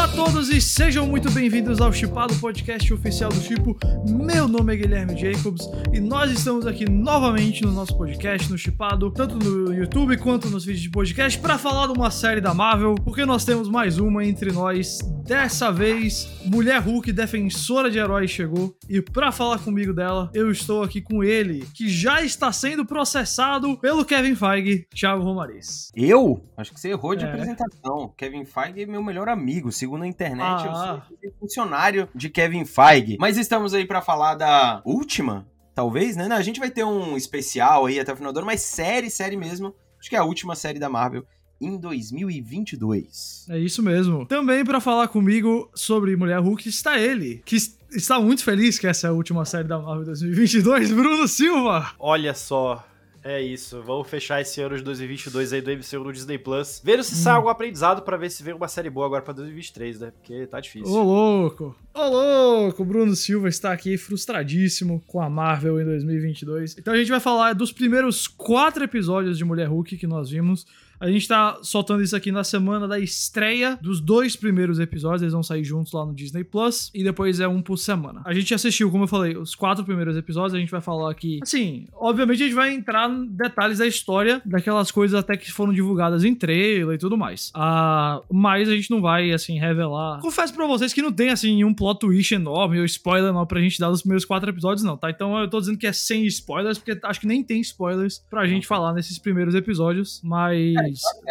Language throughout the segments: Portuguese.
Olá a todos e sejam muito bem-vindos ao Chipado, podcast oficial do Chipo. Meu nome é Guilherme Jacobs e nós estamos aqui novamente no nosso podcast, no Chipado, tanto no YouTube quanto nos vídeos de podcast, para falar de uma série da Marvel, porque nós temos mais uma entre nós. Dessa vez, Mulher Hulk, defensora de heróis, chegou e para falar comigo dela, eu estou aqui com ele, que já está sendo processado pelo Kevin Feige, Thiago Romariz. Eu? Acho que você errou de É. apresentação. Kevin Feige é meu melhor amigo. Segundo a internet, Ah. eu sou funcionário de Kevin Feige. Mas estamos aí pra falar da última, talvez, né? A gente vai ter um especial aí até o final do ano, mas série, série mesmo. Acho que é a última série da Marvel em 2022. É isso mesmo. Também para falar comigo sobre Mulher Hulk está ele, que es- está muito feliz que essa é a última série da Marvel 2022, Bruno Silva. Olha só. É isso, vamos fechar esse ano de 2022 aí do MCU no Disney Plus. Ver se sai algum aprendizado pra ver se vem uma série boa agora pra 2023, né? Porque tá difícil. Ô louco, ô louco, Bruno Silva está aqui frustradíssimo com a Marvel em 2022. Então a gente vai falar dos primeiros quatro episódios de Mulher Hulk que nós vimos. A gente tá soltando isso aqui na semana da estreia dos dois primeiros episódios, eles vão sair juntos lá no Disney Plus, e depois é um por semana. A gente assistiu, como eu falei, os quatro primeiros episódios, a gente vai falar aqui. Assim, obviamente a gente vai entrar em detalhes da história, daquelas coisas até que foram divulgadas em trailer e tudo mais. Ah, mas a gente não vai, assim, revelar. Confesso pra vocês que não tem, assim, um plot twist enorme ou spoiler não pra gente dar nos primeiros quatro episódios, não, tá? Então eu tô dizendo que é sem spoilers, porque acho que nem tem spoilers pra gente falar nesses primeiros episódios, mas.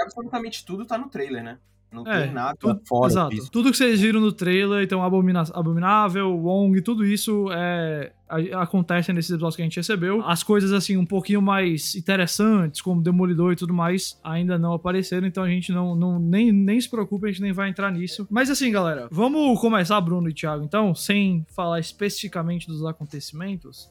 Absolutamente tudo tá no trailer, né? Não É, tem nada tudo- fora Exato. disso. Tudo que vocês viram no trailer, então Abomina Abominável, Wong, tudo isso é, a- acontece nesses episódios que a gente recebeu. As coisas, assim, um pouquinho mais interessantes, como Demolidor e tudo mais, ainda não apareceram, então a gente não, não nem, nem se preocupe, a gente nem vai entrar nisso. Mas assim, galera, vamos começar, Bruno e Thiago, então, sem falar especificamente dos acontecimentos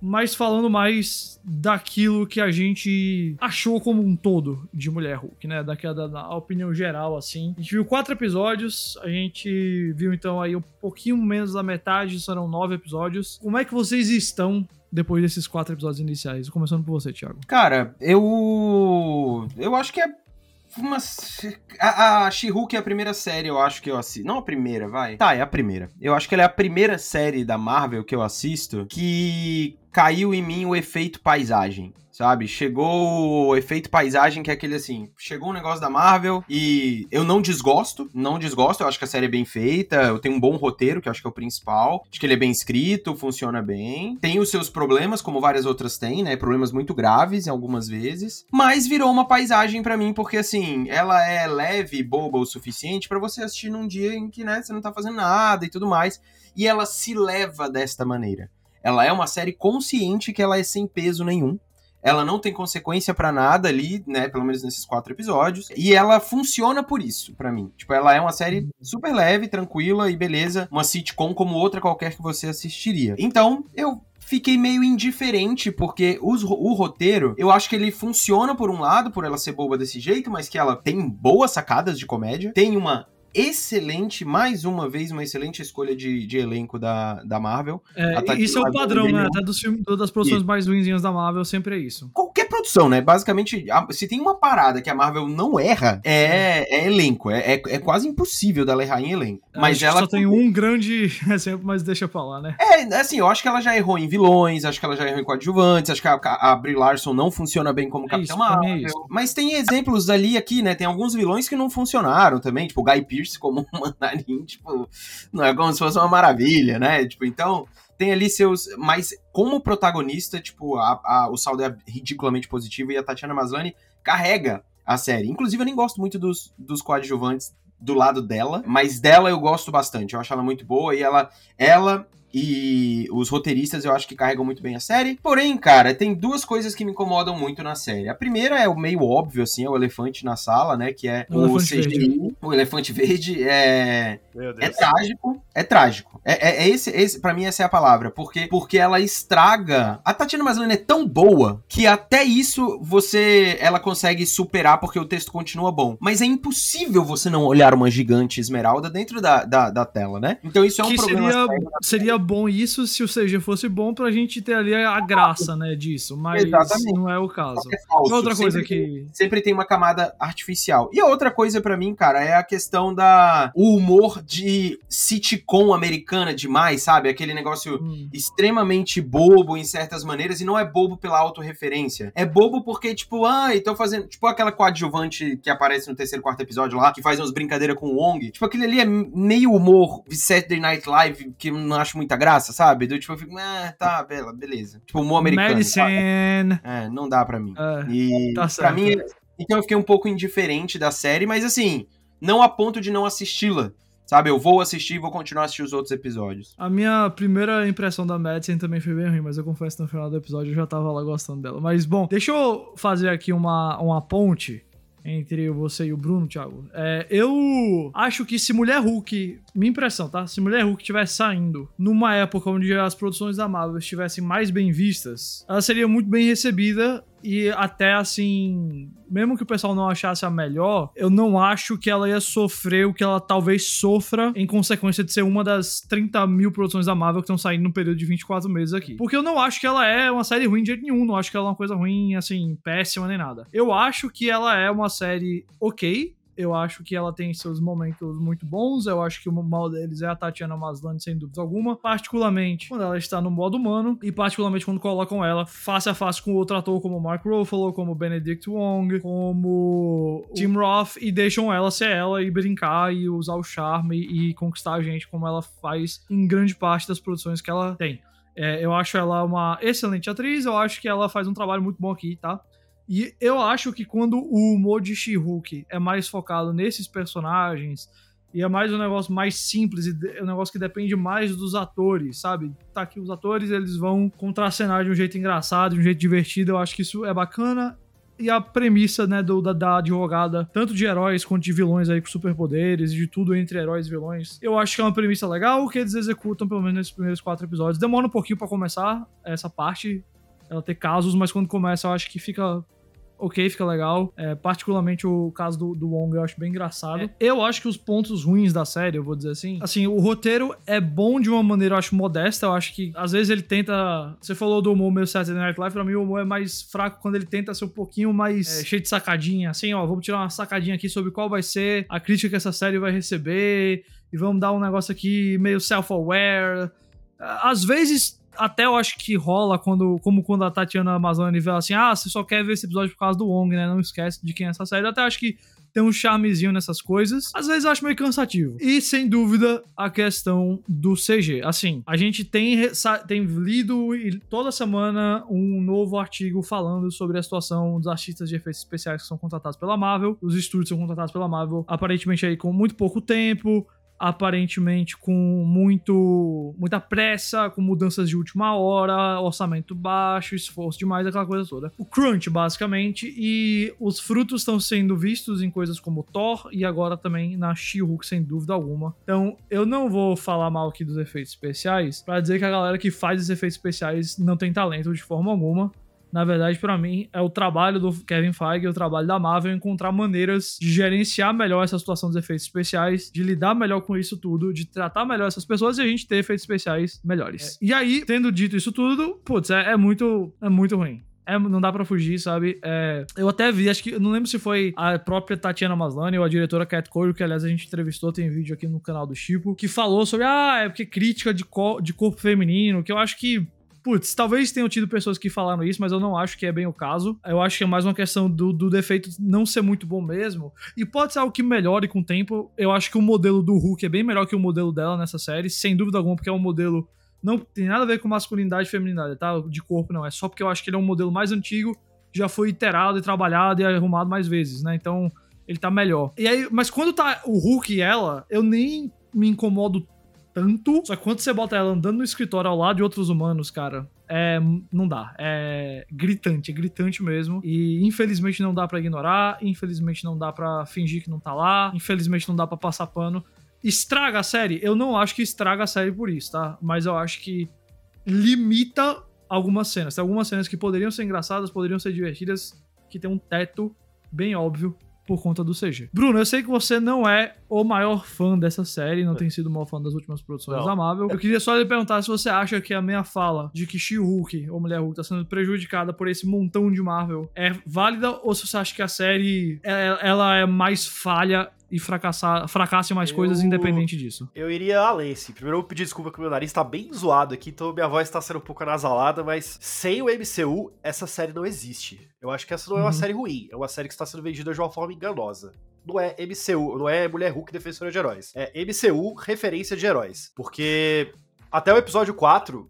mas falando mais daquilo que a gente achou como um todo de Mulher Hulk, né? Daquela da, da opinião geral, assim. A gente viu quatro episódios, a gente viu então aí um pouquinho menos da metade, serão nove episódios. Como é que vocês estão depois desses quatro episódios iniciais? Começando por você, Thiago. Cara, eu. Eu acho que é. Uma... A, a She-Hulk é a primeira série, eu acho que eu assisto. Não a primeira, vai. Tá, é a primeira. Eu acho que ela é a primeira série da Marvel que eu assisto que caiu em mim o efeito paisagem. Sabe? Chegou o efeito paisagem, que é aquele assim: chegou um negócio da Marvel e eu não desgosto, não desgosto. Eu acho que a série é bem feita, eu tenho um bom roteiro, que eu acho que é o principal. Acho que ele é bem escrito, funciona bem. Tem os seus problemas, como várias outras têm, né? Problemas muito graves em algumas vezes. Mas virou uma paisagem pra mim, porque assim, ela é leve e boba o suficiente pra você assistir num dia em que, né, você não tá fazendo nada e tudo mais. E ela se leva desta maneira. Ela é uma série consciente que ela é sem peso nenhum. Ela não tem consequência pra nada ali, né? Pelo menos nesses quatro episódios. E ela funciona por isso, pra mim. Tipo, ela é uma série super leve, tranquila e beleza. Uma sitcom como outra qualquer que você assistiria. Então, eu fiquei meio indiferente, porque os- o roteiro, eu acho que ele funciona por um lado, por ela ser boba desse jeito, mas que ela tem boas sacadas de comédia. Tem uma excelente, mais uma vez, uma excelente escolha de, de elenco da, da Marvel. É, isso é o padrão, né? Até dos filmes, das produções mais ruinzinhas da Marvel, sempre é isso. qualquer produção, né? Basicamente, a- se tem uma parada que a Marvel não erra, é, é elenco. É, é, é quase impossível dela errar em elenco. Mas Acho que ela. só tem um grande exemplo, mas deixa pra lá, né? É, assim, eu acho que ela já errou em vilões, acho que ela já errou em coadjuvantes, acho que a, a Brie Larson não funciona bem como É Capitão é Marvel. Mas tem exemplos ali aqui, né? Tem alguns vilões que não funcionaram também, tipo o Guy Pearce como um mandarim, tipo, não é como se fosse uma maravilha, né? Tipo, então tem ali seus. Mas como protagonista, tipo, a, a- o saldo é ridiculamente positivo e a Tatiana Maslany carrega a série. Inclusive, eu nem gosto muito dos, dos coadjuvantes do lado dela, mas dela eu gosto bastante. Eu acho ela muito boa e ela, ela e os roteiristas eu acho que carregam muito bem a série. Porém, cara, tem duas coisas que me incomodam muito na série. A primeira é o meio óbvio, assim, é o elefante na sala, né? Que é O o, elefante CGI, o elefante verde. É, Meu é Deus. trágico. É trágico. É, é, é esse, esse para mim essa é a palavra, porque porque ela estraga. A Tatiana Maslany é tão boa que até isso você ela consegue superar porque o texto continua bom. Mas é impossível você não olhar uma gigante esmeralda dentro da, da, da tela, né? Então isso é um que problema. Seria, seria bom isso se o CG fosse bom pra gente ter ali a graça, né, disso, mas Exatamente. não é o caso. É falso. Outra coisa sempre, que sempre tem uma camada artificial. E a outra coisa para mim, cara, é a questão da o humor de sitcom americana demais, sabe? Aquele negócio hum. extremamente bobo em certas maneiras, e não é bobo pela autorreferência. É bobo porque, tipo, ah, então fazendo. Tipo aquela coadjuvante que aparece no terceiro, quarto episódio lá, que faz umas brincadeiras com o Wong. Tipo, aquele ali é meio humor Saturday Night Live que eu não acho muita graça, sabe? Do tipo, eu fico, ah, tá, bela, beleza. Tipo, humor americano. Medicine. É, não dá pra mim. Uh, e tá pra mim. Então eu fiquei um pouco indiferente da série, mas assim, não a ponto de não assisti-la. Sabe, eu vou assistir e vou continuar a assistir os outros episódios. A minha primeira impressão da Madison também foi bem ruim, mas eu confesso que no final do episódio eu já tava lá gostando dela. Mas, bom, deixa eu fazer aqui uma, uma ponte entre você e o Bruno, Thiago. É, eu acho que se Mulher Hulk, minha impressão, tá? Se Mulher Hulk estivesse saindo numa época onde as produções da Marvel estivessem mais bem vistas, ela seria muito bem recebida e até assim, mesmo que o pessoal não achasse a melhor, eu não acho que ela ia sofrer o que ela talvez sofra em consequência de ser uma das 30 mil produções da Marvel que estão saindo no período de 24 meses aqui. Porque eu não acho que ela é uma série ruim de jeito nenhum, não acho que ela é uma coisa ruim, assim, péssima nem nada. Eu acho que ela é uma série ok, eu acho que ela tem seus momentos muito bons. Eu acho que o mal deles é a Tatiana Maslany, sem dúvida alguma. Particularmente quando ela está no modo humano. E particularmente quando colocam ela face a face com outro ator como Mark Ruffalo, como Benedict Wong, como Tim Roth. E deixam ela ser ela e brincar e usar o charme e conquistar a gente como ela faz em grande parte das produções que ela tem. É, eu acho ela uma excelente atriz, eu acho que ela faz um trabalho muito bom aqui, tá? E eu acho que quando o humor de She-Hulk é mais focado nesses personagens e é mais um negócio mais simples e é um negócio que depende mais dos atores, sabe? Tá aqui os atores, eles vão contracenar de um jeito engraçado, de um jeito divertido. Eu acho que isso é bacana e a premissa, né, do, da, da, advogada, tanto de heróis quanto de vilões aí com superpoderes, de tudo entre heróis e vilões. Eu acho que é uma premissa legal que eles executam, pelo menos nesses primeiros quatro episódios. Demora um pouquinho para começar essa parte, ela ter casos, mas quando começa eu acho que fica ok, fica legal. É, particularmente o caso do, do Wong eu acho bem engraçado. É. Eu acho que os pontos ruins da série, eu vou dizer assim, assim, o roteiro é bom de uma maneira, eu acho, modesta. Eu acho que às vezes ele tenta. Você falou do humor meio Saturday Night Live, pra mim o humor é mais fraco quando ele tenta ser um pouquinho mais é, cheio de sacadinha. Assim, ó, vamos tirar uma sacadinha aqui sobre qual vai ser a crítica que essa série vai receber. E vamos dar um negócio aqui meio self-aware. Às vezes até eu acho que rola quando, como quando a Tatiana Amazônia vê assim, ah, você só quer ver esse episódio por causa do Wong, né? Não esquece de quem é essa série. Eu até acho que tem um charmezinho nessas coisas. Às vezes eu acho meio cansativo. E, sem dúvida, a questão do CG. Assim, a gente tem, tem lido toda semana um novo artigo falando sobre a situação dos artistas de efeitos especiais que são contratados pela Marvel. Os estúdios são contratados pela Marvel, aparentemente aí com muito pouco tempo aparentemente com muito muita pressa, com mudanças de última hora, orçamento baixo, esforço demais, aquela coisa toda. O crunch, basicamente, e os frutos estão sendo vistos em coisas como Thor e agora também na She-Hulk, sem dúvida alguma. Então, eu não vou falar mal aqui dos efeitos especiais para dizer que a galera que faz os efeitos especiais não tem talento de forma alguma na verdade, para mim, é o trabalho do Kevin Feige, o trabalho da Marvel encontrar maneiras de gerenciar melhor essa situação dos efeitos especiais, de lidar melhor com isso tudo, de tratar melhor essas pessoas e a gente ter efeitos especiais melhores. É. E aí, tendo dito isso tudo, putz, é, é muito, é muito ruim. É, não dá pra fugir, sabe? É, eu até vi, acho que, não lembro se foi a própria Tatiana Maslany ou a diretora Cat Cole, que aliás a gente entrevistou, tem vídeo aqui no canal do Chico, que falou sobre, ah, é porque crítica de, co de corpo feminino, que eu acho que Putz, talvez tenham tido pessoas que falaram isso, mas eu não acho que é bem o caso. Eu acho que é mais uma questão do, do defeito não ser muito bom mesmo. E pode ser algo que melhore com o tempo. Eu acho que o modelo do Hulk é bem melhor que o modelo dela nessa série, sem dúvida alguma, porque é um modelo. Não tem nada a ver com masculinidade e feminilidade, tá? De corpo, não. É só porque eu acho que ele é um modelo mais antigo, já foi iterado e trabalhado e arrumado mais vezes, né? Então, ele tá melhor. E aí, mas quando tá o Hulk e ela, eu nem me incomodo tanto. Só que quando você bota ela andando no escritório ao lado de outros humanos, cara, é, não dá. É gritante, é gritante mesmo. E infelizmente não dá para ignorar, infelizmente não dá para fingir que não tá lá, infelizmente não dá para passar pano. estraga a série? Eu não acho que estraga a série por isso, tá? Mas eu acho que limita algumas cenas. Tem algumas cenas que poderiam ser engraçadas, poderiam ser divertidas, que tem um teto bem óbvio por conta do CG. Bruno, eu sei que você não é o maior fã dessa série, não tem sido o maior fã das últimas produções Não. da Marvel. Eu queria só lhe perguntar se você acha que a minha fala de que She-Hulk, ou Mulher Hulk, tá sendo prejudicada por esse montão de Marvel é válida ou se você acha que a série é- ela é mais falha e fracassar, fracassa em mais Eu- coisas independente disso. Eu iria além, sim. Primeiro eu vou pedir desculpa que o meu nariz tá bem zoado aqui, então minha voz tá sendo um pouco anasalada, mas sem o MCU, essa série não existe. Eu acho que essa não é uma Uhum. série ruim, é uma série que está sendo vendida de uma forma enganosa. Não é MCU, não é Mulher Hulk Defensora de Heróis. É MCU referência de heróis. Porque até o episódio 4,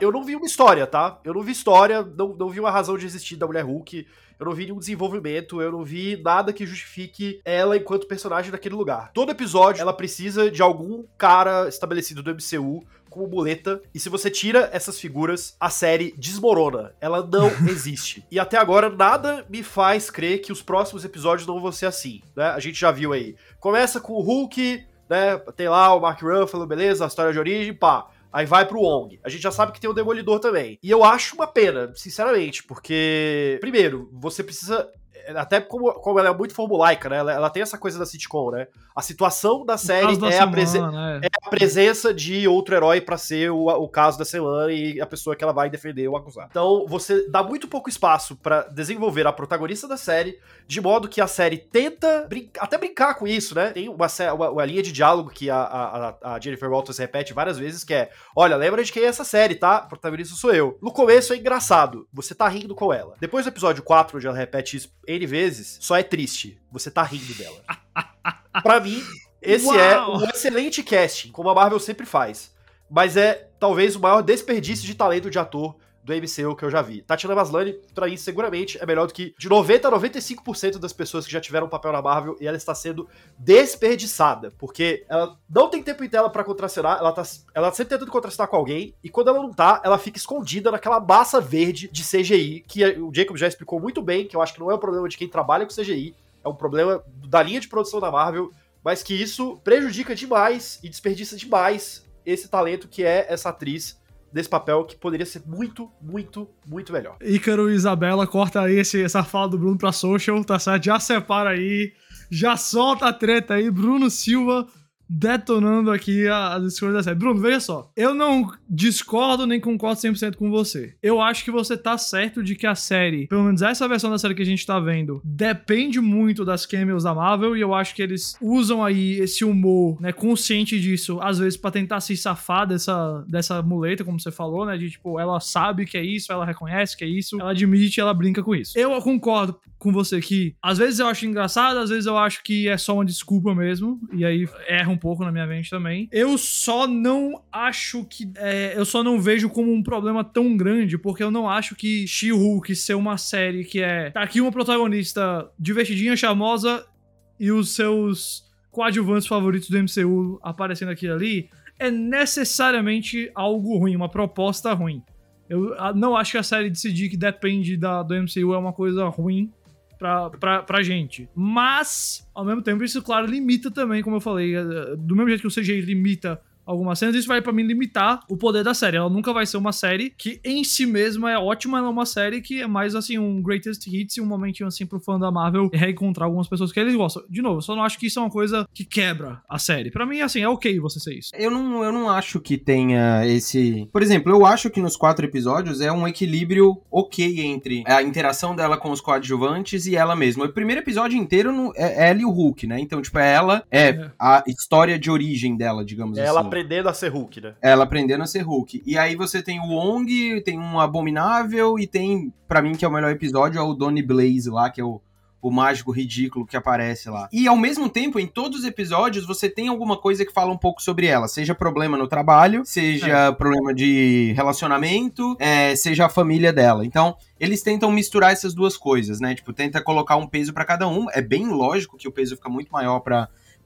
eu não vi uma história, tá? Eu não vi história, não, não vi uma razão de existir da Mulher Hulk. Eu não vi nenhum desenvolvimento, eu não vi nada que justifique ela enquanto personagem naquele lugar. Todo episódio, ela precisa de algum cara estabelecido do MCU como muleta, e se você tira essas figuras, a série desmorona. Ela não existe. E até agora, nada me faz crer que os próximos episódios não vão ser assim, né? A gente já viu aí. Começa com o Hulk, né? Tem lá o Mark Ruffalo, beleza? A história de origem, pá. Aí vai pro Wong. A gente já sabe que tem o Demolidor também. E eu acho uma pena, sinceramente, porque, primeiro, você precisa. Até como, como ela é muito formulaica, né? Ela, ela tem essa coisa da sitcom, né? A situação da série da é a, prese- semana, é. a presença de outro herói pra ser o, o caso da semana e a pessoa que ela vai defender ou acusar. Então, você dá muito pouco espaço pra desenvolver a protagonista da série, de modo que a série tenta brin- até brincar com isso, né? Tem uma, uma- uma linha de diálogo que a, a- a- Jennifer Walters repete várias vezes, que é, olha, lembra de quem é essa série, tá? A protagonista sou eu. No começo é engraçado, você tá rindo com ela. Depois do episódio 4, onde ela repete isso N vezes, só é triste, você tá rindo dela. pra mim, esse é Uau! um excelente casting, como a Marvel sempre faz. Mas é talvez o maior desperdício de talento de ator do MCU que eu já vi. Tatiana Maslany, pra mim, seguramente é melhor do que de 90 a 95% das pessoas que já tiveram papel na Marvel e ela está sendo desperdiçada, porque ela não tem tempo em tela pra contracenar, ela tá, ela sempre tentando contracenar com alguém e quando ela não tá, ela fica escondida naquela massa verde de CGI, que o Jacob já explicou muito bem, que eu acho que não é um problema de quem trabalha com CGI, é um problema da linha de produção da Marvel, mas que isso prejudica demais e desperdiça demais esse talento que é essa atriz desse papel que poderia ser muito, muito, muito melhor. Ícaro e Isabela, corta aí esse, essa fala do Bruno pra social, tá certo? Já separa aí, já solta a treta aí. Bruno Silva detonando aqui as escolhas da série. Bruno, veja só. Eu não discordo nem concordo 100% com você. Eu acho que você tá certo de que a série, pelo menos essa versão da série que a gente tá vendo, depende muito das cameos da Marvel e eu acho que eles usam aí esse humor, né, consciente disso, às vezes pra tentar se safar dessa, dessa muleta, como você falou, né, de tipo, ela sabe que é isso, ela reconhece que é isso, ela admite, ela brinca com isso. Eu concordo com você que às vezes eu acho engraçado, às vezes eu acho que é só uma desculpa mesmo, e aí erra um pouco na minha mente também. Eu só não acho que. é, eu só não vejo como um problema tão grande, porque eu não acho que She-Hulk ser uma série que é. Tá aqui uma protagonista divertidinha, charmosa, e os seus coadjuvantes favoritos do MCU aparecendo aqui e ali, é necessariamente algo ruim, uma proposta ruim. Eu não acho que a série decidir que depende da, do MCU é uma coisa ruim pra, pra, pra gente. Mas, ao mesmo tempo, isso, claro, limita também, como eu falei. eh, Do mesmo jeito que o CGI limita algumas cenas, isso vai pra mim limitar o poder da série. Ela nunca vai ser uma série que em si mesma é ótima, ela é uma série que é mais assim um greatest hits e um momentinho assim pro fã da Marvel reencontrar algumas pessoas que eles gostam. De novo, eu só não acho que isso é uma coisa que quebra a série. Pra mim, assim, é ok você ser isso. Eu não, eu não acho que tenha esse. Por exemplo, eu acho que nos quatro episódios é um equilíbrio ok entre a interação dela com os coadjuvantes e ela mesma. O primeiro episódio inteiro no- é ela e o Hulk, né? Então, tipo, é ela, é É. a história de origem dela, digamos Ela assim. Aprendendo a ser Hulk, né? Ela aprendendo a ser Hulk. E aí você tem o Wong, tem um Abominável e tem, pra mim, que é o melhor episódio, é o Donny Blaze lá, que é o, o mágico ridículo que aparece lá. E ao mesmo tempo, em todos os episódios, você tem alguma coisa que fala um pouco sobre ela. Seja problema no trabalho, seja problema de relacionamento, é, seja a família dela. Então, eles tentam misturar essas duas coisas, né? Tipo, tenta colocar um peso pra cada um. É bem lógico que o peso fica muito maior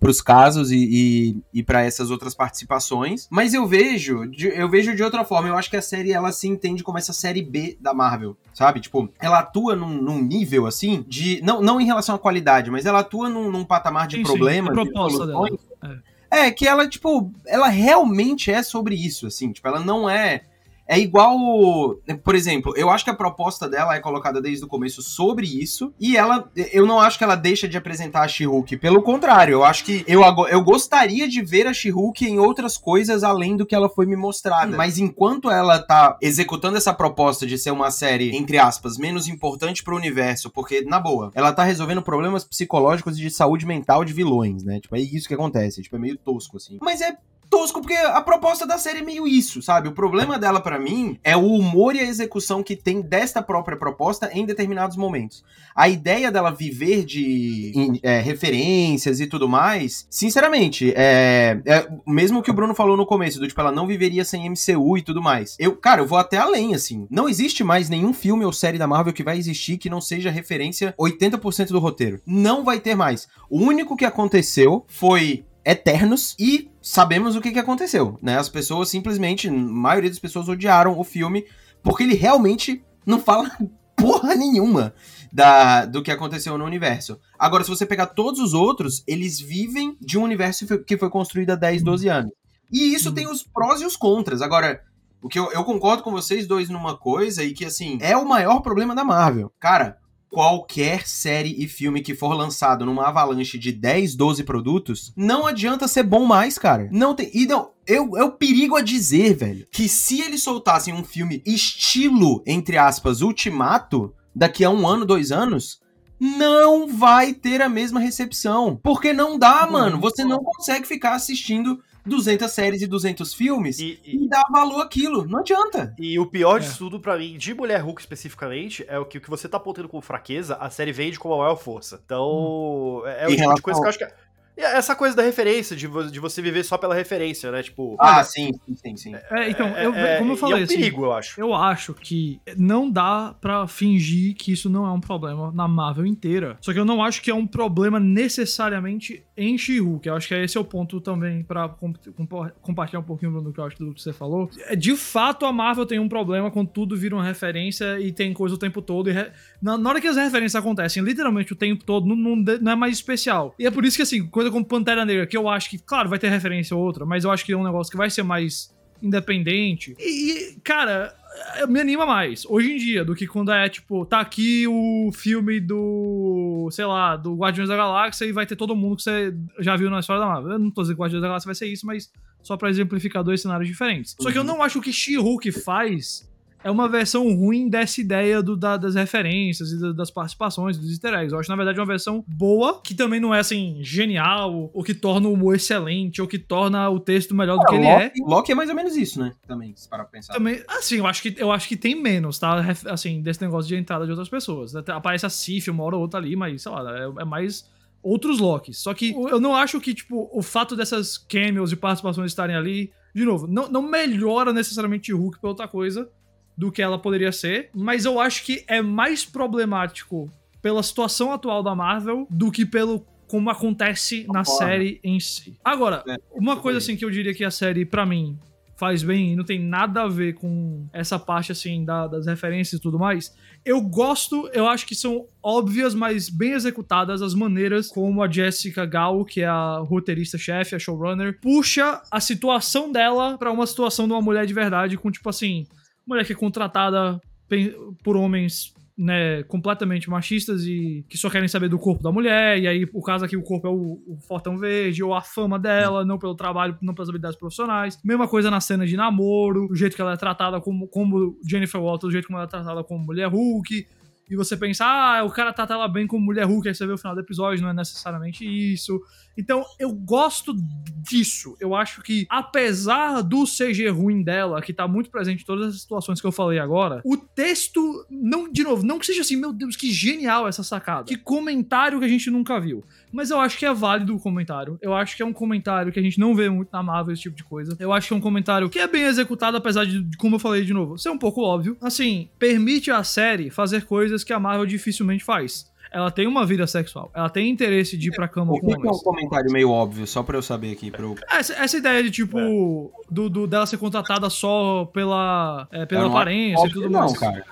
pra pros casos e, e, e para essas outras participações. Mas eu vejo, de- eu vejo de outra forma. Eu acho que a série ela se entende como essa série B da Marvel, sabe? Tipo, ela atua num, num nível assim de não, não em relação à qualidade, mas ela atua num, num patamar de Sim, sim, problemas, de proposta soluções. É, que ela, tipo, ela realmente é sobre isso, assim. Tipo, ela não é é igual, por exemplo, eu acho que a proposta dela é colocada desde o começo sobre isso, e ela, eu não acho que ela deixa de apresentar a She-Hulk, pelo contrário, eu acho que eu, eu gostaria de ver a She-Hulk em outras coisas além do que ela foi me mostrada. Mas enquanto ela tá executando essa proposta de ser uma série, entre aspas, menos importante pro universo, porque, na boa, ela tá resolvendo problemas psicológicos e de saúde mental de vilões, né? Tipo, é isso que acontece, tipo, é meio tosco, assim. Mas é tosco, porque a proposta da série é meio isso, sabe? O problema dela para mim é o humor e a execução que tem desta própria proposta em determinados momentos. A ideia dela viver de é, referências e tudo mais, sinceramente, é, é, mesmo que o Bruno falou no começo, do tipo, ela não viveria sem MCU e tudo mais. Eu, cara, eu vou até além, assim. Não existe mais nenhum filme ou série da Marvel que vai existir que não seja referência 80% do roteiro. Não vai ter mais. O único que aconteceu foi eternos e sabemos o que, que aconteceu, né? As pessoas simplesmente, a maioria das pessoas odiaram o filme porque ele realmente não fala porra nenhuma da, do que aconteceu no universo. Agora, se você pegar todos os outros, eles vivem de um universo que foi construído há 10, 12 anos. E isso tem os prós e os contras. Agora, o que eu, eu concordo com vocês dois numa coisa e que, assim, é o maior problema da Marvel. Cara, qualquer série e filme que for lançado numa avalanche de 10, 12 produtos, não adianta ser bom mais, cara. Não tem. E não, eu, é o perigo a dizer, velho, que se eles soltassem um filme estilo, entre aspas, ultimato, daqui a um ano, dois anos, não vai ter a mesma recepção. Porque não dá, mano. Você não consegue ficar assistindo 200 séries e 200 filmes e, e, e dar valor àquilo. Não adianta. E o pior é. de tudo para mim, de Mulher Hulk especificamente, é o que o que você tá apontando como fraqueza, a série vende com a maior força. Então, hum. é, é o tipo de coisa que eu acho que essa coisa da referência, de, de você viver só pela referência, né? Tipo. Ah, sim, sim, sim. É, então, é, eu, é, como eu falei. É um assim, perigo, eu acho. Eu acho que não dá para fingir que isso não é um problema na Marvel inteira. Só que eu não acho que é um problema necessariamente em She-Hulk. Eu acho que esse é o ponto também para comp compartilhar um pouquinho do que eu acho do que você falou. É, de fato, a Marvel tem um problema quando tudo vira uma referência e tem coisa o tempo todo. E na, na, hora que as referências acontecem, literalmente o tempo todo, não, não, não é mais especial. E é por isso que, assim, coisa como Pantera Negra, que eu acho que, claro, vai ter referência ou outra, mas eu acho que é um negócio que vai ser mais independente. E, cara, me anima mais hoje em dia do que quando é tipo, tá aqui o filme do, sei lá, do Guardiões da Galáxia e vai ter todo mundo que você já viu na história da Marvel. Eu não tô dizendo que Guardiões da Galáxia vai ser isso, mas só para exemplificar dois cenários diferentes. Só que eu uhum. não acho que She-Hulk faz é uma versão ruim dessa ideia do, da, das referências e das participações, dos easter eggs. Eu acho, na verdade, uma versão boa, que também não é, assim, genial, ou que torna o humor excelente, ou que torna o texto melhor do que ele Loki, é. Loki é mais ou menos isso, né? Também, se parar pra pensar. Também, assim, eu acho, que, eu acho que tem menos, tá? Assim, desse negócio de entrada de outras pessoas. Aparece a Sif uma hora ou outra ali, mas, sei lá, é, é mais outros Locks. Só que eu não acho que, tipo, o fato dessas cameos e participações estarem ali, de novo, não, não melhora necessariamente o Hulk pra outra coisa do que ela poderia ser, mas eu acho que é mais problemático pela situação atual da Marvel do que pelo como acontece na série em si. Agora, é, uma coisa assim que eu diria que a série para mim faz bem e não tem nada a ver com essa parte assim da, das referências e tudo mais. Eu gosto, eu acho que são óbvias, mas bem executadas as maneiras como a Jessica Gal, que é a roteirista-chefe, a showrunner, puxa a situação dela para uma situação de uma mulher de verdade com tipo assim, mulher que é contratada por homens né, completamente machistas e que só querem saber do corpo da mulher, e aí o caso aqui o corpo é o, o fortão verde, ou a fama dela, não pelo trabalho, não pelas habilidades profissionais. Mesma coisa na cena de namoro, o jeito que ela é tratada como, como Jennifer Walters, o jeito como ela é tratada como mulher Hulk, e você pensa, ah, o cara trata ela bem como mulher Hulk, aí você vê o final do episódio, não é necessariamente isso. Então, eu gosto disso. Eu acho que, apesar do CG ruim dela, que tá muito presente em todas as situações que eu falei agora, o texto, não, de novo, não que seja assim, meu Deus, que genial essa sacada. Que comentário que a gente nunca viu. Mas eu acho que é válido o comentário. Eu acho que é um comentário que a gente não vê muito na Marvel, esse tipo de coisa. Eu acho que é um comentário que é bem executado, apesar de, como eu falei de novo, ser um pouco óbvio. Assim, permite à série fazer coisas que a Marvel dificilmente faz ela tem uma vida sexual. Ela tem interesse de ir pra cama o com homens. é um comentário meio óbvio, só pra eu saber aqui. Pra eu... essa, essa, ideia de, tipo, é. do, do, dela ser contratada só pela, é, pela aparência e tudo não, mais. cara.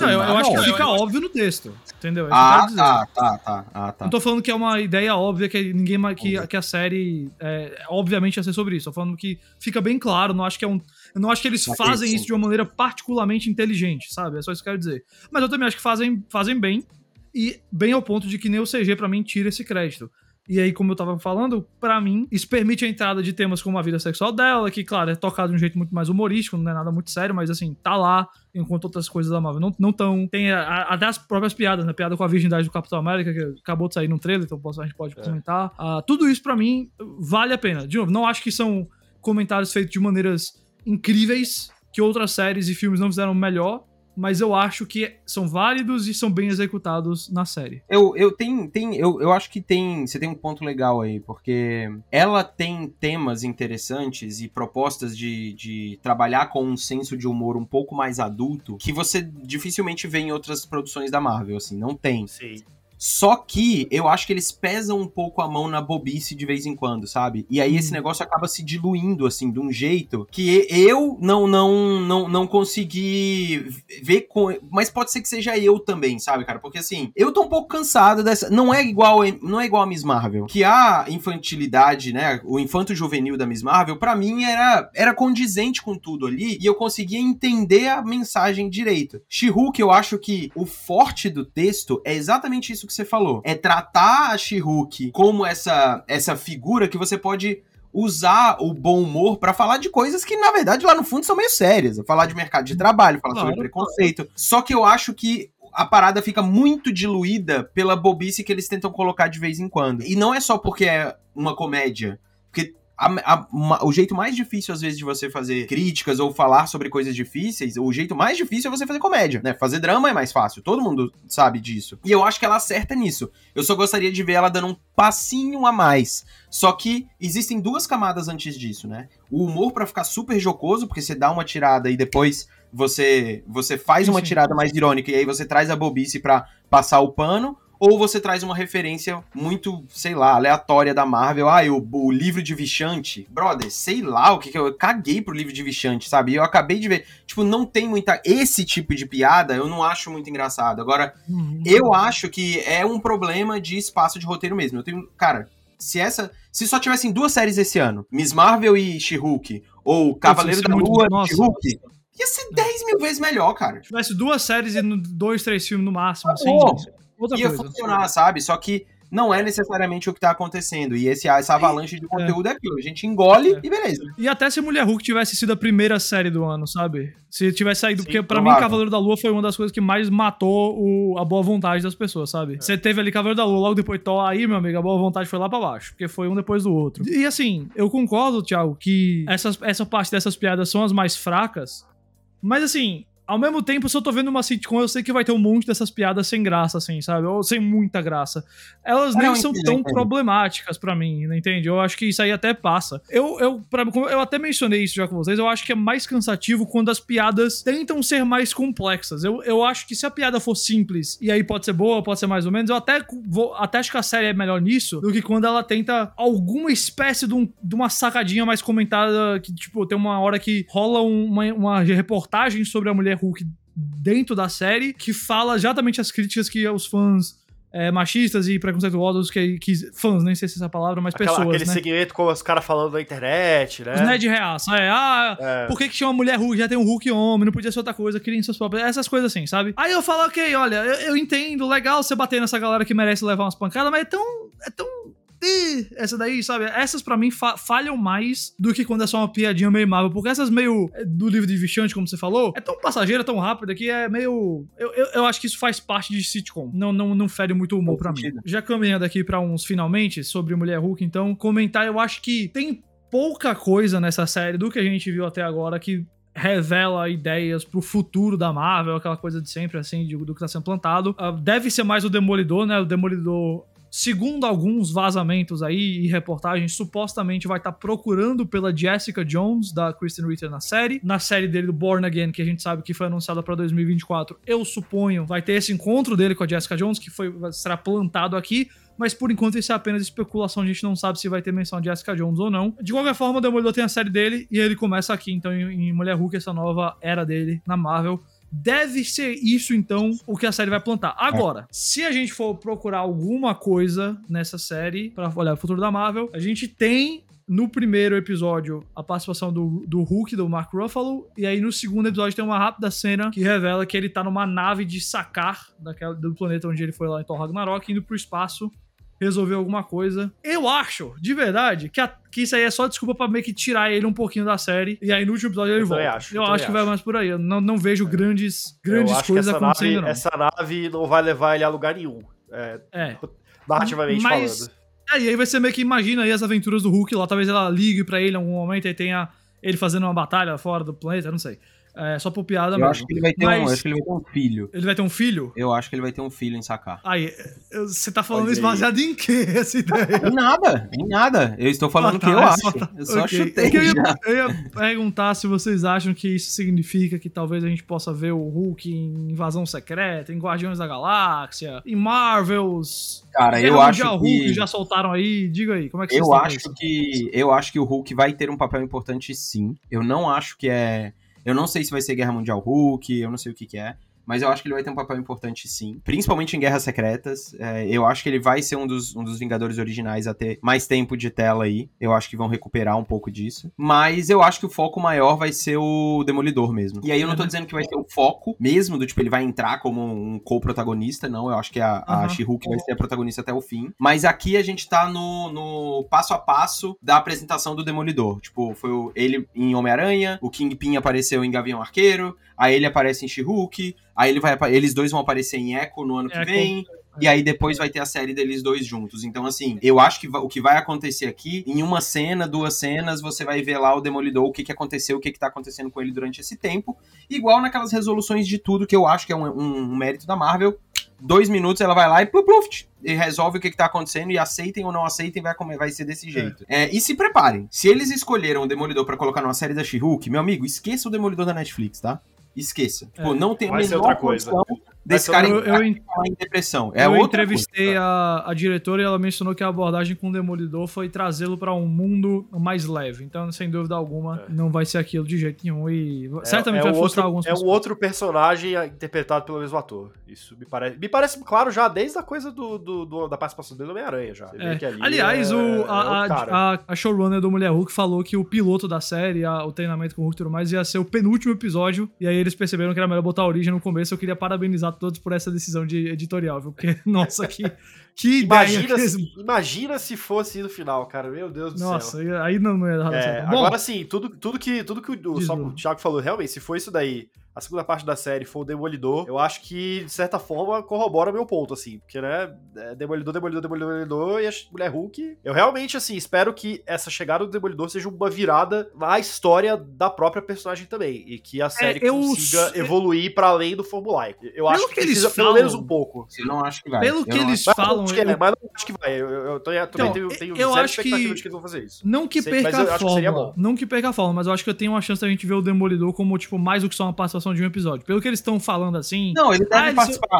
Não, eu, eu acho que fica óbvio no texto. Entendeu? É Ah, tá, tá, tá. Ah, tá. Não tô falando que é uma ideia óbvia que ninguém que, que a série é, obviamente ia ser sobre isso. Tô falando que fica bem claro, não acho que é um eu não acho que eles fazem isso de uma maneira particularmente inteligente, sabe? É só isso que eu quero dizer. Mas eu também acho que fazem, fazem bem e bem ao ponto de que nem o CG pra mim tira esse crédito. E aí, como eu tava falando, pra mim, isso permite a entrada de temas como a vida sexual dela, que, claro, é tocado de um jeito muito mais humorístico, não é nada muito sério, mas assim, tá lá, enquanto outras coisas da Marvel não, não tão. Tem a- a- até as próprias piadas, né? Piada com a virgindade do Capitão América, que acabou de sair no trailer, então a gente pode comentar. Ah, tudo isso, pra mim, vale a pena. De novo, não acho que são comentários feitos de maneiras incríveis, que outras séries e filmes não fizeram melhor, mas eu acho que são válidos e são bem executados na série. Eu, eu tenho, tem, eu, eu acho que tem, você tem um ponto legal aí, porque ela tem temas interessantes e propostas de, de trabalhar com um senso de humor um pouco mais adulto que você dificilmente vê em outras produções da Marvel, assim, não tem. Sim. Só que eu acho que eles pesam um pouco a mão na bobice de vez em quando, sabe? E aí esse negócio acaba se diluindo, assim, de um jeito que eu não não não, não consegui ver com. Mas pode ser que seja eu também, sabe, cara? Porque assim, eu tô um pouco cansado dessa. Não é igual, não é igual a Miss Marvel. Que a infantilidade, né? O infanto juvenil da Miss Marvel, pra mim era, era condizente com tudo ali e eu conseguia entender a mensagem direito. She-Hulk, eu acho que o forte do texto é exatamente isso que você falou. É tratar a She-Hulk como essa, essa figura que você pode usar o bom humor pra falar de coisas que, na verdade, lá no fundo são meio sérias. Falar de mercado de trabalho, falar Claro, sobre preconceito. Só que eu acho que a parada fica muito diluída pela bobice que eles tentam colocar de vez em quando. E não é só porque é uma comédia. Porque a- a- uma- o jeito mais difícil, às vezes, de você fazer críticas ou falar sobre coisas difíceis, o jeito mais difícil é você fazer comédia, né? Fazer drama é mais fácil, todo mundo sabe disso. E eu acho que ela acerta nisso. Eu só gostaria de ver ela dando um passinho a mais. Só que existem duas camadas antes disso, né? O humor pra ficar super jocoso, porque você dá uma tirada e depois você você faz uma tirada mais irônica e aí você traz a bobice pra passar o pano, ou você traz uma referência muito, sei lá, aleatória da Marvel. Ah, o, o livro de Vichante. Brother, sei lá o que que eu, eu caguei pro livro de Vichante, sabe? Eu acabei de ver. Tipo, não tem muita. Esse tipo de piada eu não acho muito engraçado. Agora, eu acho que é um problema de espaço de roteiro mesmo. Eu tenho. Cara, se essa. Se só tivessem duas séries esse ano, Miss Marvel e She-Hulk, ou Cavaleiro ser da muito- Lua e. She-Hulk, ia ser 10 mil vezes melhor, cara. Se tivesse duas séries e dois, três filmes no máximo, assim, Acabou. Outra ia coisa. funcionar, sabe? Só que não é necessariamente o que tá acontecendo. E esse, essa avalanche de conteúdo é aquilo. A gente engole É. e beleza. E até se Mulher Hulk tivesse sido a primeira série do ano, sabe? Se tivesse saído. Sim, porque pra provável. mim, Cavaleiro da Lua foi uma das coisas que mais matou o- a boa vontade das pessoas, sabe? Você teve ali Cavaleiro da Lua, logo depois Thor, aí, meu amigo, a boa vontade foi lá pra baixo. Porque foi um depois do outro. E assim, eu concordo, Thiago, que essas, essa parte dessas piadas são as mais fracas. Mas assim. Ao mesmo tempo, se eu tô vendo uma sitcom, eu sei que vai ter um monte dessas piadas sem graça, assim, sabe? Ou sem muita graça. Elas nem eu são entendo, tão entendo. problemáticas pra mim, né, entende? Eu acho que isso aí até passa. Eu, eu, pra, eu até mencionei isso já com vocês, eu acho que é mais cansativo quando as piadas tentam ser mais complexas. Eu, eu acho que se a piada for simples e aí pode ser boa, pode ser mais ou menos, eu até, vou, até acho que a série é melhor nisso do que quando ela tenta alguma espécie de, um- de uma sacadinha mais comentada, que, tipo, tem uma hora que rola um- uma, uma reportagem sobre a mulher Hulk dentro da série que fala exatamente as críticas que os fãs é, machistas e preconceituosos que, que fãs, nem sei se é essa palavra, mas Aquela- pessoas, aquele né? segmento com os caras falando na internet, né? Os nerd reaça, é, ah, É. por que que tinha uma mulher Hulk, já tem um Hulk homem, não podia ser outra coisa, criem seus próprios, essas coisas assim, sabe? Aí eu falo, ok, olha, eu, eu entendo, legal você bater nessa galera que merece levar umas pancadas, mas é tão, é tão... ih, Essa daí, sabe? Essas pra mim fa- falham mais do que quando é só uma piadinha meio Marvel. Porque essas meio é, do livro de Vichante, como você falou, é tão passageira, tão rápida que é meio. Eu, eu, eu acho que isso faz parte de sitcom. Não, não, não fere muito o humor pra Faz mim. Já caminhando aqui pra uns finalmente sobre Mulher Hulk, então, comentar, eu acho que tem pouca coisa nessa série do que a gente viu até agora que revela ideias pro futuro da Marvel, aquela coisa de sempre, assim, de- do que tá sendo plantado. Ah, deve ser mais o Demolidor, né? O Demolidor, segundo alguns vazamentos aí e reportagens, supostamente vai estar procurando pela Jessica Jones, da Kristen Ritter na série. Na série dele do Born Again, que a gente sabe que foi anunciada pra 2024, eu suponho vai ter esse encontro dele com a Jessica Jones, que foi, será plantado aqui. Mas por enquanto isso é apenas especulação, a gente não sabe se vai ter menção de Jessica Jones ou não. De qualquer forma, o Demolidor tem a série dele e ele começa aqui, então, em Mulher Hulk, essa nova era dele na Marvel. Deve ser isso, então, o que a série vai plantar. Agora, se a gente for procurar alguma coisa nessa série pra olhar o futuro da Marvel, a gente tem no primeiro episódio a participação do, do Hulk, do Mark Ruffalo, e aí no segundo episódio tem uma rápida cena que revela que ele tá numa nave de sacar daquela, do planeta onde ele foi lá em Thor Ragnarok, indo pro espaço resolver alguma coisa. Eu acho, de verdade, que, a- que isso aí é só desculpa pra meio que tirar ele um pouquinho da série. E aí no último episódio ele Eu volta. acho, eu acho que vai acho. mais por aí. Eu não, não vejo grandes, grandes que coisas acontecendo, nave, essa nave não vai levar ele a lugar nenhum. É, É. narrativamente Mas- falando. É, e aí vai ser meio que imagina aí as aventuras do Hulk lá. Talvez ela ligue pra ele em algum momento e tenha ele fazendo uma batalha fora do planeta, não sei. É, só por piada Eu mesmo. acho que ele vai ter um, Mas- eu acho que ele vai ter um filho. Ele vai ter um filho? Eu acho que ele vai ter um filho em sacar. Aí, você tá falando isso aí. baseado em quê, essa ideia? Em nada, em nada. Eu estou falando Ah, que tá, eu é acho. tá- Eu só ok. chutei É que eu, ia, eu ia perguntar se vocês acham que isso significa que talvez a gente possa ver o Hulk em Invasão Secreta, em Guardiões da Galáxia, em Marvels. Cara, eu acho Mundial que... Hulk já soltaram aí. Diga aí, como é que vocês Eu estão com acho isso? que eu acho que o Hulk vai ter um papel importante sim. Eu não acho que é, eu não sei se vai ser Guerra Mundial Hulk, eu não sei o que que é, mas eu acho que ele vai ter um papel importante sim, principalmente em Guerras Secretas. É, eu acho que ele vai ser um dos, um dos Vingadores originais a ter mais tempo de tela aí. Eu acho que vão recuperar um pouco disso. Mas eu acho que o foco maior vai ser o Demolidor mesmo. E aí eu não tô Uhum. dizendo que vai ser o foco mesmo, do tipo, ele vai entrar como um co-protagonista, não. Eu acho que a, a Aham. She-Hulk vai ser a protagonista até o fim. Mas aqui a gente tá no, no passo a passo da apresentação do Demolidor. Tipo, foi o- ele em Homem-Aranha, o Kingpin apareceu em Gavião Arqueiro, aí ele aparece em She-Hulk, aí ele vai, eles dois vão aparecer em Echo no ano que Echo. vem. E aí depois vai ter a série deles dois juntos. Então, assim, eu acho que o que vai acontecer aqui, em uma cena, duas cenas, você vai ver lá o Demolidor, o que, que aconteceu, o que, que tá acontecendo com ele durante esse tempo. Igual naquelas resoluções de tudo, que eu acho que é um, um- um mérito da Marvel. Dois minutos ela vai lá e plup, pluft, e resolve o que, que tá acontecendo e aceitem ou não aceitem, vai, come- vai ser desse jeito. É, e se preparem. Se eles escolheram o Demolidor pra colocar numa série da She-Hulk, meu amigo, esqueça o Demolidor da Netflix, tá? Esqueça. Tipo, É, não tem a menor outra coisa. condição desse cara Eu, eu, em depressão. É eu entrevistei coisa. a, a diretora e ela mencionou que a abordagem com o Demolidor foi trazê-lo pra um mundo mais leve. Então, sem dúvida alguma, não vai ser aquilo de jeito nenhum. E certamente é, vai frustrar outro, alguns É um outro personagem interpretado pelo mesmo ator. Isso me parece. Me parece claro já desde a coisa do, do- do- da participação dele no Homem-Aranha já. É. ali Aliás, é- o, é a, a, a showrunner do Mulher Hulk falou que o piloto da série, a- o treinamento com o Hulk e tudo mais, ia ser o penúltimo episódio. E aí eles perceberam que era melhor botar a origem no começo. Eu queria parabenizar todos por essa decisão de editorial, viu? Porque, nossa, que, que ideia. Imagina, eles- se, imagina se fosse no final, cara. Meu Deus do céu. Nossa, aí- não, não ia dar É. Bom, agora sim, tudo, tudo que, tudo que o, só, o Thiago falou, realmente, se for isso daí, a segunda parte da série for o Demolidor, eu acho que, de certa forma, corrobora meu ponto, assim. Porque, né, é Demolidor, Demolidor, Demolidor, Demolidor e a Mulher Hulk. Eu realmente, assim, espero que essa chegada do Demolidor seja uma virada na história da própria personagem também. E que a série É, eu consiga evoluir pra além do formulaico. Eu acho que, que eles precisa pelo falam- menos um pouco. Eu não acho que vai. Pelo Eu que eles Mas, falam. Não acho que, é, eu- mas não acho que vai. Eu, eu, tô- eu também Então, tenho, tenho eu zero acho que- expectativa de que eles vão fazer isso. Não que Sei, perca a bom. Não que perca a fórmula, mas eu acho que eu tenho uma chance da gente ver o Demolidor como, tipo, mais do que só uma participação de um episódio. Pelo que eles estão falando assim. Não, ele deve Ah, participar.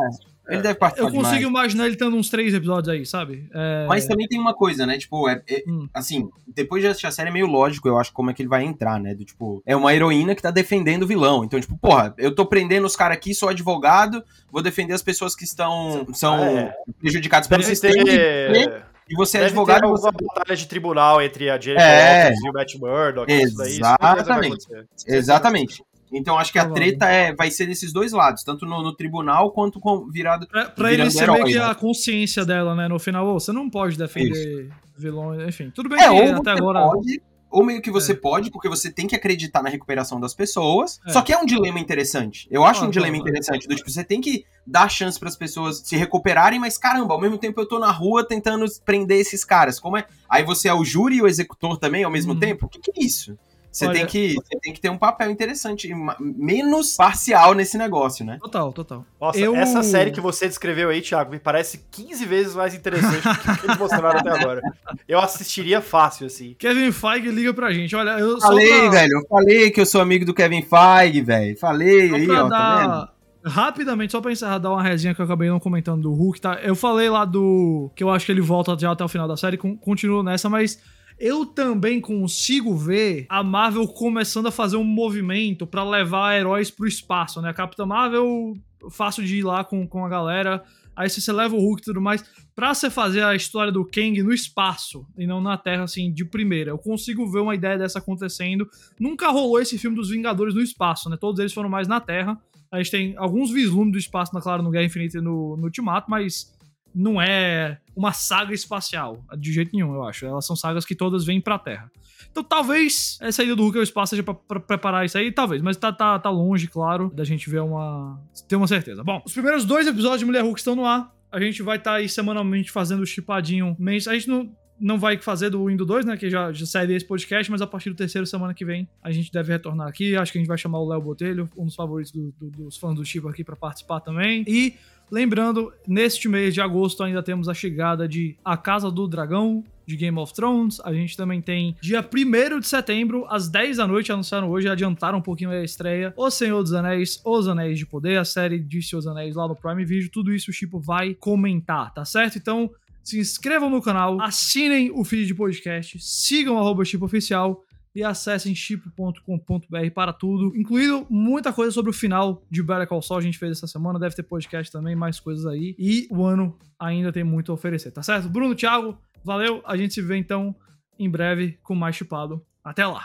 Ele deve participar Eu consigo demais. imaginar ele tendo uns três episódios aí, sabe? É, Mas também tem uma coisa, né? Tipo, é, é- Hum. assim, depois de assistir a série é meio lógico, eu acho, como é que ele vai entrar, né? Do tipo, é uma heroína que tá defendendo o vilão. Então, tipo, porra, eu tô prendendo os caras aqui, sou advogado, vou defender as pessoas que estão são É. prejudicadas pelo Deve sistema. ter, E você é deve advogado, ter você... alguma batalha de tribunal entre a Jennifer É. E o Matt Murdock. Isso daí, isso Exatamente. Então, acho que a Provável. treta é, vai ser desses dois lados, tanto no, no tribunal quanto com, virado. Pra, pra ele ser meio que né? a consciência dela, né? No final, ô, você não pode defender vilões, enfim. Tudo bem É, que ou até você agora. pode, ou meio que você É. pode, porque você tem que acreditar na recuperação das pessoas. É. Só que é um dilema interessante. Eu acho Ah, um dilema claro. interessante. Do tipo, você tem que dar chance para as pessoas se recuperarem, mas caramba, ao mesmo tempo eu tô na rua tentando prender esses caras. Como é? Aí você é o júri e o executor também ao mesmo Hum. tempo? O que, que é isso? Você Olha- tem, que, você tem que ter um papel interessante, e menos parcial nesse negócio, né? Total, total. Nossa, Eu- essa série que você descreveu aí, Thiago, me parece 15 vezes mais interessante do que o que eles mostraram até agora. Eu assistiria fácil, assim. Kevin Feige liga pra gente. Olha, eu Falei, pra, velho. Eu falei que eu sou amigo do Kevin Feige, velho. Falei só aí, pra ó, tá vendo? dar. Rapidamente, só pra encerrar, dar uma resinha que eu acabei não comentando do Hulk, tá? Eu falei lá do. que eu acho que ele volta já até o final da série, con- continuo nessa, mas eu também consigo ver a Marvel começando a fazer um movimento para levar heróis pro espaço, né? A Capitã Marvel, fácil de ir lá com, com a galera. Aí você leva o Hulk e tudo mais. Pra você fazer a história do Kang no espaço e não na Terra, assim, de primeira. Eu consigo ver uma ideia dessa acontecendo. Nunca rolou esse filme dos Vingadores no espaço, né? Todos eles foram mais na Terra. A gente tem alguns vislumbres do espaço, claro, no Guerra Infinita e no, no Ultimato, mas não é uma saga espacial, de jeito nenhum, eu acho. Elas são sagas que todas vêm pra Terra. Então talvez essa ida do Hulk ao espaço seja pra, pra, preparar isso aí, talvez, mas tá, tá, tá longe, claro, da gente ver uma. ter uma certeza. Bom, os primeiros dois episódios de Mulher Hulk estão no ar. A gente vai estar tá aí semanalmente fazendo o chipadinho. A gente não, não vai fazer do 1 do 2, né? Que já, já sairia esse podcast, mas a partir do terceiro semana que vem a gente deve retornar aqui. Acho que a gente vai chamar o Léo Botelho, um dos favoritos do, do, dos fãs do Chico aqui, para participar também. E Lembrando, neste mês de agosto ainda temos a chegada de A Casa do Dragão, de Game of Thrones. A gente também tem dia 1 de setembro, às 10 da noite, anunciaram hoje, adiantaram um pouquinho a estreia. O Senhor dos Anéis, Os Anéis de Poder, a série de Seus Anéis lá no Prime Video. Tudo isso o Chipo vai comentar, tá certo? Então, se inscrevam no canal, assinem o feed de podcast, sigam o Chipo Oficial e acessem chip.com.br para tudo, incluindo muita coisa sobre o final de Better Call Saul a gente fez essa semana, deve ter podcast também, mais coisas aí, e o ano ainda tem muito a oferecer, tá certo? Bruno, Thiago, valeu, a gente se vê então em breve com mais chipado. Até lá!